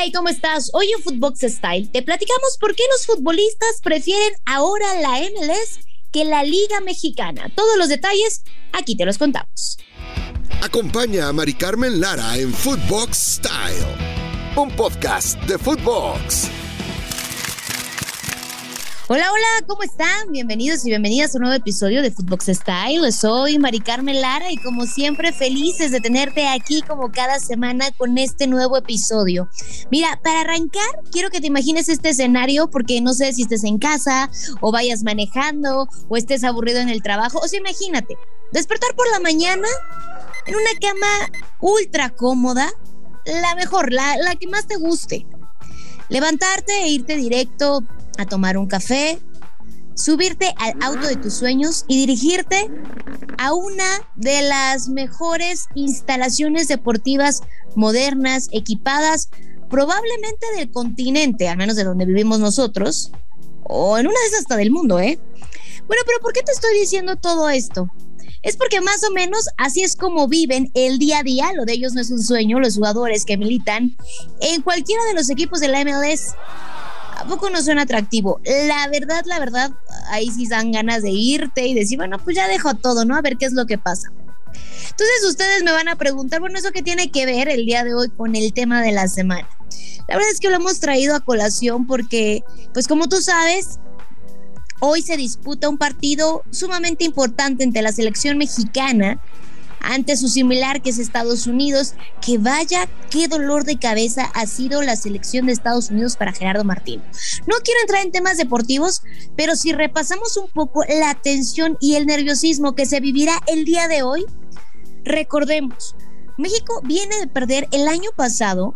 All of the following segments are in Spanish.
Hey, ¿cómo estás? Hoy en Footbox Style te platicamos por qué los futbolistas prefieren ahora la MLS que la Liga Mexicana. Todos los detalles aquí te los contamos. Acompaña a Mari Carmen Lara en Footbox Style, un podcast de Footbox. Hola, hola, ¿cómo están? Bienvenidos y bienvenidas a un nuevo episodio de Footbox Style. Soy Mari Carmen Lara y como siempre felices de tenerte aquí como cada semana con este nuevo episodio. Mira, para arrancar, quiero que te imagines este escenario porque no sé si estés en casa o vayas manejando o estés aburrido en el trabajo. O sea, imagínate, despertar por la mañana en una cama ultra cómoda, la mejor, la, la que más te guste. Levantarte e irte directo a tomar un café, subirte al auto de tus sueños y dirigirte a una de las mejores instalaciones deportivas modernas, equipadas, probablemente del continente, al menos de donde vivimos nosotros, o en una de esas hasta del mundo, ¿eh? Bueno, pero ¿por qué te estoy diciendo todo esto? Es porque más o menos así es como viven el día a día, lo de ellos no es un sueño, los jugadores que militan en cualquiera de los equipos de la MLS. ¿A poco no suena atractivo? La verdad, la verdad, ahí sí dan ganas de irte y decir, bueno, pues ya dejo todo, ¿no? A ver qué es lo que pasa. Entonces ustedes me van a preguntar, bueno, ¿eso qué tiene que ver el día de hoy con el tema de la semana? La verdad es que lo hemos traído a colación porque, pues como tú sabes, hoy se disputa un partido sumamente importante entre la selección mexicana ante su similar que es Estados Unidos, que vaya qué dolor de cabeza ha sido la selección de Estados Unidos para Gerardo Martín. No quiero entrar en temas deportivos, pero si repasamos un poco la tensión y el nerviosismo que se vivirá el día de hoy, recordemos, México viene de perder el año pasado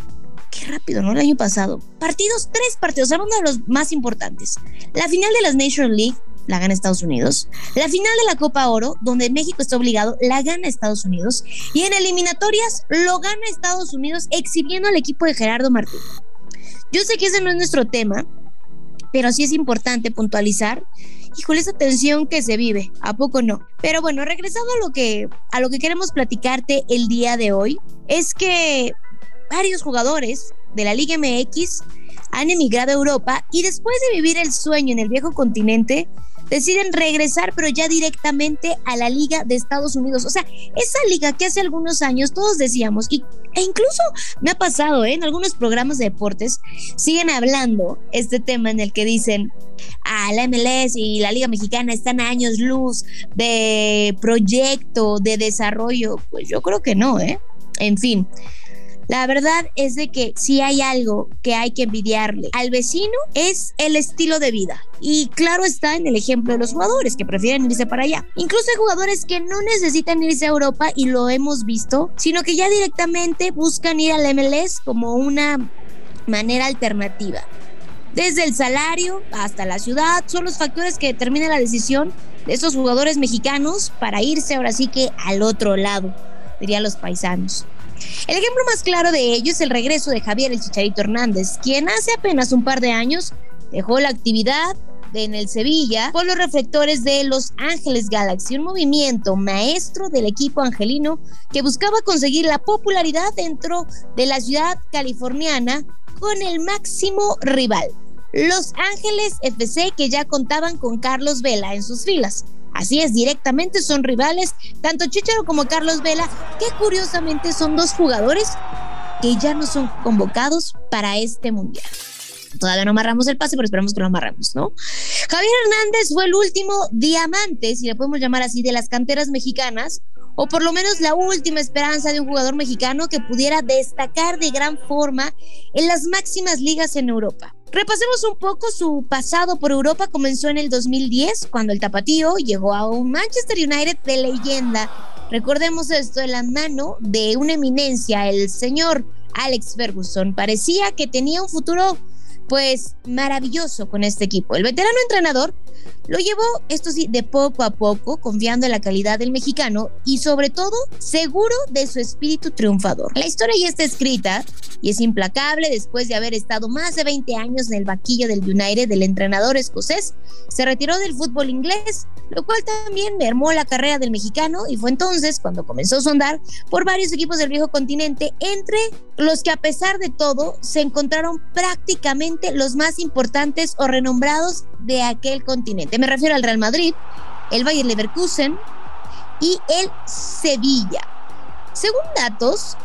qué rápido, ¿no? El año pasado. Partidos, tres partidos, uno de los más importantes. La final de las Nation League la gana Estados Unidos. La final de la Copa Oro, donde México está obligado, la gana Estados Unidos. Y en eliminatorias lo gana Estados Unidos exhibiendo al equipo de Gerardo Martín. Yo sé que ese no es nuestro tema, pero sí es importante puntualizar. Híjole, esa tensión que se vive, ¿a poco no? Pero bueno, regresando a lo que, a lo que queremos platicarte el día de hoy, es que varios jugadores de la Liga MX han emigrado a Europa y después de vivir el sueño en el viejo continente, deciden regresar, pero ya directamente a la Liga de Estados Unidos. O sea, esa liga que hace algunos años todos decíamos, y, e incluso me ha pasado ¿eh? en algunos programas de deportes, siguen hablando este tema en el que dicen, ah, la MLS y la Liga Mexicana están a años luz de proyecto, de desarrollo. Pues yo creo que no, ¿eh? En fin. La verdad es de que si hay algo que hay que envidiarle al vecino es el estilo de vida. Y claro está en el ejemplo de los jugadores que prefieren irse para allá. Incluso hay jugadores que no necesitan irse a Europa y lo hemos visto, sino que ya directamente buscan ir al MLS como una manera alternativa. Desde el salario hasta la ciudad son los factores que determinan la decisión de esos jugadores mexicanos para irse ahora sí que al otro lado, dirían los paisanos. El ejemplo más claro de ello es el regreso de Javier el Chicharito Hernández, quien hace apenas un par de años dejó la actividad en el Sevilla por los reflectores de Los Ángeles Galaxy, un movimiento maestro del equipo angelino que buscaba conseguir la popularidad dentro de la ciudad californiana con el máximo rival, Los Ángeles FC, que ya contaban con Carlos Vela en sus filas. Así es, directamente son rivales, tanto Chicharo como Carlos Vela, que curiosamente son dos jugadores que ya no son convocados para este mundial. Todavía no amarramos el pase, pero esperamos que lo amarramos, ¿no? Javier Hernández fue el último diamante, si le podemos llamar así, de las canteras mexicanas, o por lo menos la última esperanza de un jugador mexicano que pudiera destacar de gran forma en las máximas ligas en Europa. Repasemos un poco su pasado por Europa. Comenzó en el 2010, cuando el Tapatío llegó a un Manchester United de leyenda. Recordemos esto de la mano de una eminencia, el señor Alex Ferguson. Parecía que tenía un futuro pues maravilloso con este equipo. El veterano entrenador lo llevó, esto sí, de poco a poco, confiando en la calidad del mexicano y sobre todo seguro de su espíritu triunfador. La historia ya está escrita y es implacable después de haber estado más de 20 años en el vaquillo del United del entrenador escocés. Se retiró del fútbol inglés, lo cual también mermó la carrera del mexicano y fue entonces cuando comenzó a sondar por varios equipos del viejo continente, entre los que a pesar de todo se encontraron prácticamente los más importantes o renombrados de aquel continente. Me refiero al Real Madrid, el Bayer Leverkusen y el Sevilla. Según datos,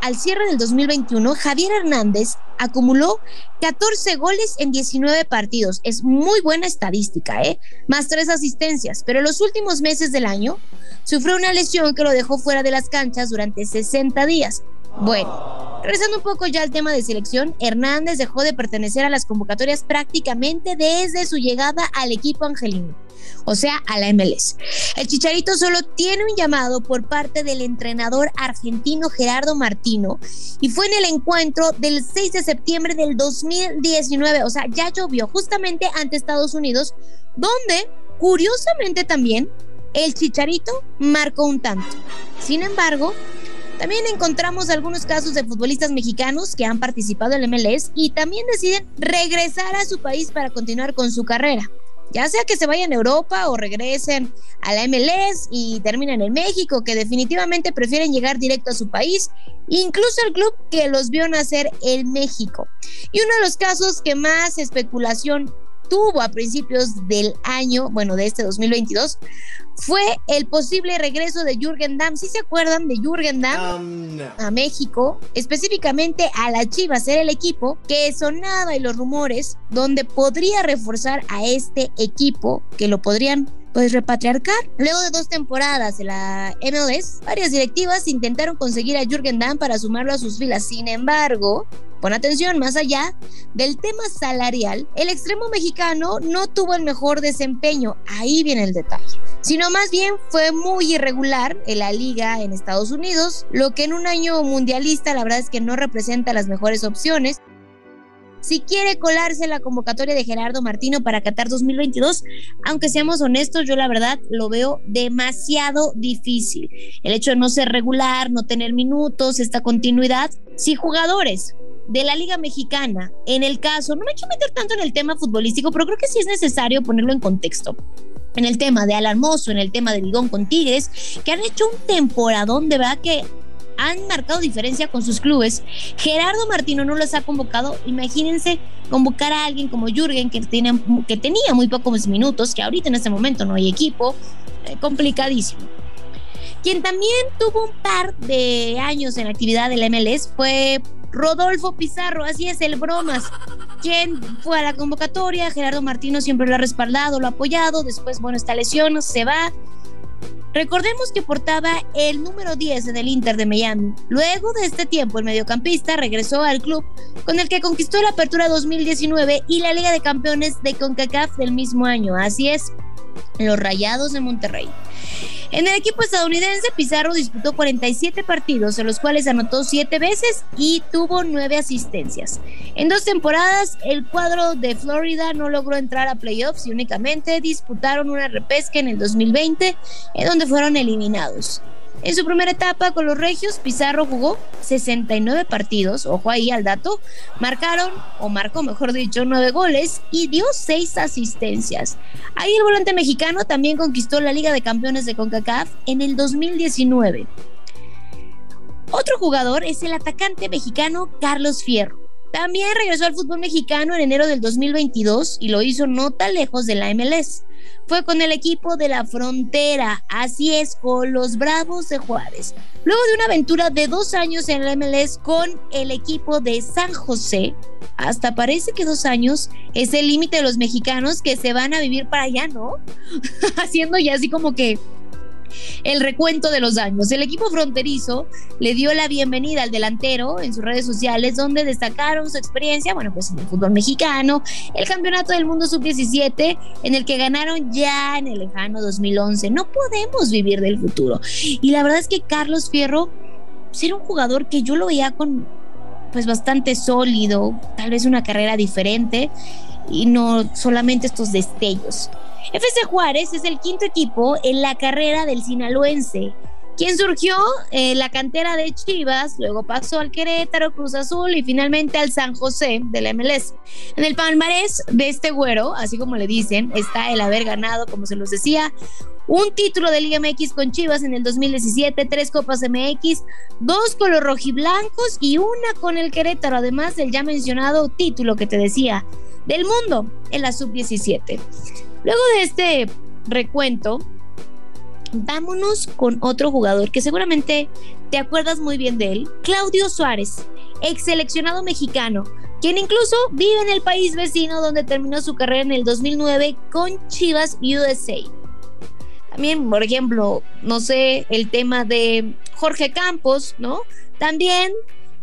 al cierre del 2021, Javier Hernández acumuló 14 goles en 19 partidos. Es muy buena estadística, ¿eh? Más tres asistencias. Pero en los últimos meses del año sufrió una lesión que lo dejó fuera de las canchas durante 60 días. Bueno, regresando un poco ya al tema de selección, Hernández dejó de pertenecer a las convocatorias prácticamente desde su llegada al equipo angelino, o sea, a la MLS. El Chicharito solo tiene un llamado por parte del entrenador argentino Gerardo Martino y fue en el encuentro del 6 de septiembre del 2019, o sea, ya llovió justamente ante Estados Unidos, donde curiosamente también el Chicharito marcó un tanto. Sin embargo, también encontramos algunos casos de futbolistas mexicanos que han participado en el MLS y también deciden regresar a su país para continuar con su carrera. Ya sea que se vayan a Europa o regresen a la MLS y terminen en México, que definitivamente prefieren llegar directo a su país, incluso el club que los vio nacer en México. Y uno de los casos que más especulación tuvo a principios del año, bueno, de este 2022, fue el posible regreso de Jürgen Damm. ¿Sí se acuerdan de Jürgen Damm a México? Específicamente a la Chivas, era el equipo que sonaba y los rumores donde podría reforzar a este equipo, que lo podrían pues repatriarcar. Luego de dos temporadas de la MLS, varias directivas intentaron conseguir a Jürgen Damm para sumarlo a sus filas. Sin embargo, Pon atención, más allá del tema salarial, el extremo mexicano no tuvo el mejor desempeño, ahí viene el detalle, sino más bien fue muy irregular en la liga en Estados Unidos, lo que en un año mundialista la verdad es que no representa las mejores opciones. Si quiere colarse la convocatoria de Gerardo Martino para Qatar 2022, aunque seamos honestos, yo la verdad lo veo demasiado difícil. El hecho de no ser regular, no tener minutos, esta continuidad, si jugadores de la Liga Mexicana, en el caso, no me quiero meter tanto en el tema futbolístico, pero creo que sí es necesario ponerlo en contexto. En el tema de Alan Mozo, en el tema de Ligón con Tigres, que han hecho un temporadón de verdad que han marcado diferencia con sus clubes. Gerardo Martino no los ha convocado. Imagínense convocar a alguien como Jürgen, que, tiene, que tenía muy pocos minutos, que ahorita en este momento no hay equipo. Eh, complicadísimo. Quien también tuvo un par de años en la actividad del MLS fue Rodolfo Pizarro, así es el bromas. Quien fue a la convocatoria, Gerardo Martino siempre lo ha respaldado, lo ha apoyado, después, bueno, esta lesión se va. Recordemos que portaba el número 10 en el Inter de Miami. Luego de este tiempo, el mediocampista regresó al club con el que conquistó la Apertura 2019 y la Liga de Campeones de CONCACAF del mismo año. Así es, los Rayados de Monterrey. En el equipo estadounidense, Pizarro disputó 47 partidos, en los cuales anotó 7 veces y tuvo 9 asistencias. En dos temporadas, el cuadro de Florida no logró entrar a playoffs y únicamente disputaron una repesca en el 2020, en donde fueron eliminados. En su primera etapa con los Regios, Pizarro jugó 69 partidos, ojo ahí al dato, marcaron, o marcó mejor dicho, 9 goles y dio 6 asistencias. Ahí el volante mexicano también conquistó la Liga de Campeones de CONCACAF en el 2019. Otro jugador es el atacante mexicano Carlos Fierro. También regresó al fútbol mexicano en enero del 2022 y lo hizo no tan lejos de la MLS fue con el equipo de la frontera, así es, con los Bravos de Juárez. Luego de una aventura de dos años en el MLS con el equipo de San José, hasta parece que dos años es el límite de los mexicanos que se van a vivir para allá, ¿no? Haciendo ya así como que el recuento de los años. El equipo fronterizo le dio la bienvenida al delantero en sus redes sociales, donde destacaron su experiencia, bueno, pues en el fútbol mexicano, el campeonato del mundo sub-17, en el que ganaron ya en el lejano 2011. No podemos vivir del futuro. Y la verdad es que Carlos Fierro, ser un jugador que yo lo veía con pues bastante sólido, tal vez una carrera diferente y no solamente estos destellos. FC Juárez es el quinto equipo en la carrera del sinaloense quien surgió en la cantera de Chivas, luego pasó al Querétaro, Cruz Azul y finalmente al San José del MLS. En el palmarés de este güero, así como le dicen, está el haber ganado, como se los decía, un título de Liga MX con Chivas en el 2017, tres Copas MX, dos con los rojiblancos y una con el Querétaro, además del ya mencionado título que te decía del mundo en la sub-17. Luego de este recuento, vámonos con otro jugador que seguramente te acuerdas muy bien de él, Claudio Suárez, ex seleccionado mexicano, quien incluso vive en el país vecino donde terminó su carrera en el 2009 con Chivas USA. También, por ejemplo, no sé, el tema de Jorge Campos, ¿no? También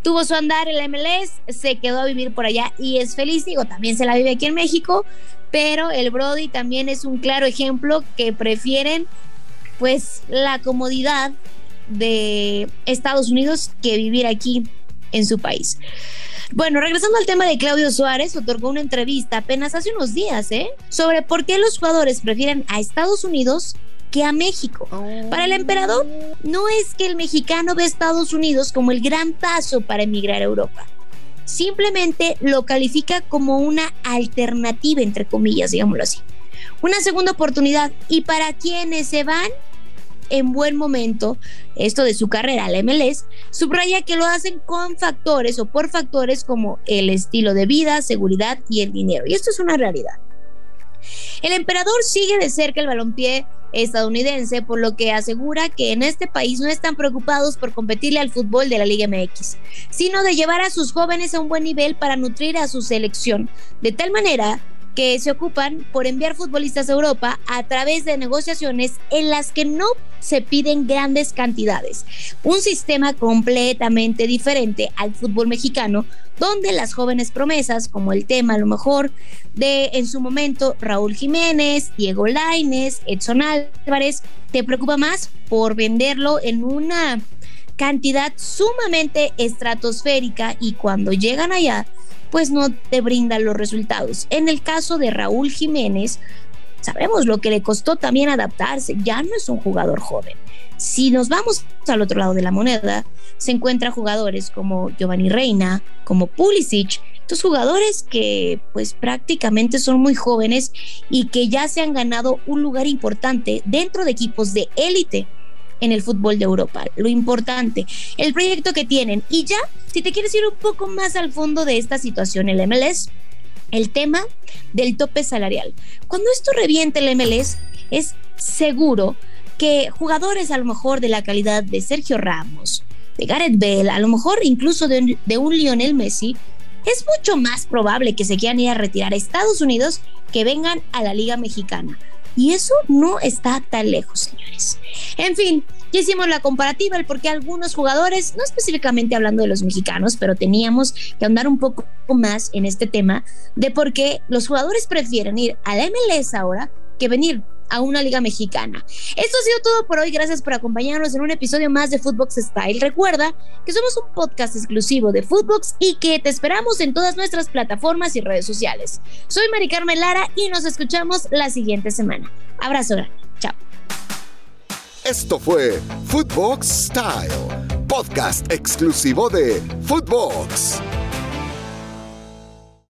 tuvo su andar en MLS, se quedó a vivir por allá y es feliz, digo, también se la vive aquí en México, pero el Brody también es un claro ejemplo que prefieren pues la comodidad de Estados Unidos que vivir aquí en su país. Bueno, regresando al tema de Claudio Suárez, otorgó una entrevista apenas hace unos días, ¿eh? Sobre por qué los jugadores prefieren a Estados Unidos que a México. Para el emperador, no es que el mexicano ve a Estados Unidos como el gran paso para emigrar a Europa. Simplemente lo califica como una alternativa, entre comillas, digámoslo así. Una segunda oportunidad. Y para quienes se van, en buen momento esto de su carrera la MLS, subraya que lo hacen con factores o por factores como el estilo de vida, seguridad y el dinero. Y esto es una realidad. El emperador sigue de cerca el balompié estadounidense, por lo que asegura que en este país no están preocupados por competirle al fútbol de la Liga MX, sino de llevar a sus jóvenes a un buen nivel para nutrir a su selección, de tal manera que se ocupan por enviar futbolistas a Europa a través de negociaciones en las que no se piden grandes cantidades. Un sistema completamente diferente al fútbol mexicano, donde las jóvenes promesas, como el tema a lo mejor de en su momento Raúl Jiménez, Diego Laines, Edson Álvarez, te preocupa más por venderlo en una cantidad sumamente estratosférica y cuando llegan allá pues no te brindan los resultados. En el caso de Raúl Jiménez, sabemos lo que le costó también adaptarse, ya no es un jugador joven. Si nos vamos al otro lado de la moneda, se encuentran jugadores como Giovanni Reina, como Pulisic, estos jugadores que pues prácticamente son muy jóvenes y que ya se han ganado un lugar importante dentro de equipos de élite en el fútbol de Europa. Lo importante, el proyecto que tienen. Y ya, si te quieres ir un poco más al fondo de esta situación, el MLS, el tema del tope salarial. Cuando esto reviente el MLS, es seguro que jugadores a lo mejor de la calidad de Sergio Ramos, de Gareth Bale, a lo mejor incluso de, de un Lionel Messi, es mucho más probable que se quieran ir a retirar a Estados Unidos que vengan a la Liga Mexicana. Y eso no está tan lejos, señores. En fin, ya hicimos la comparativa, el por qué algunos jugadores, no específicamente hablando de los mexicanos, pero teníamos que andar un poco más en este tema de por qué los jugadores prefieren ir al MLS ahora que venir a una liga mexicana. Esto ha sido todo por hoy. Gracias por acompañarnos en un episodio más de Footbox Style. Recuerda que somos un podcast exclusivo de Footbox y que te esperamos en todas nuestras plataformas y redes sociales. Soy Mari Carmen Lara y nos escuchamos la siguiente semana. Abrazo Chao. Esto fue Footbox Style, podcast exclusivo de Footbox.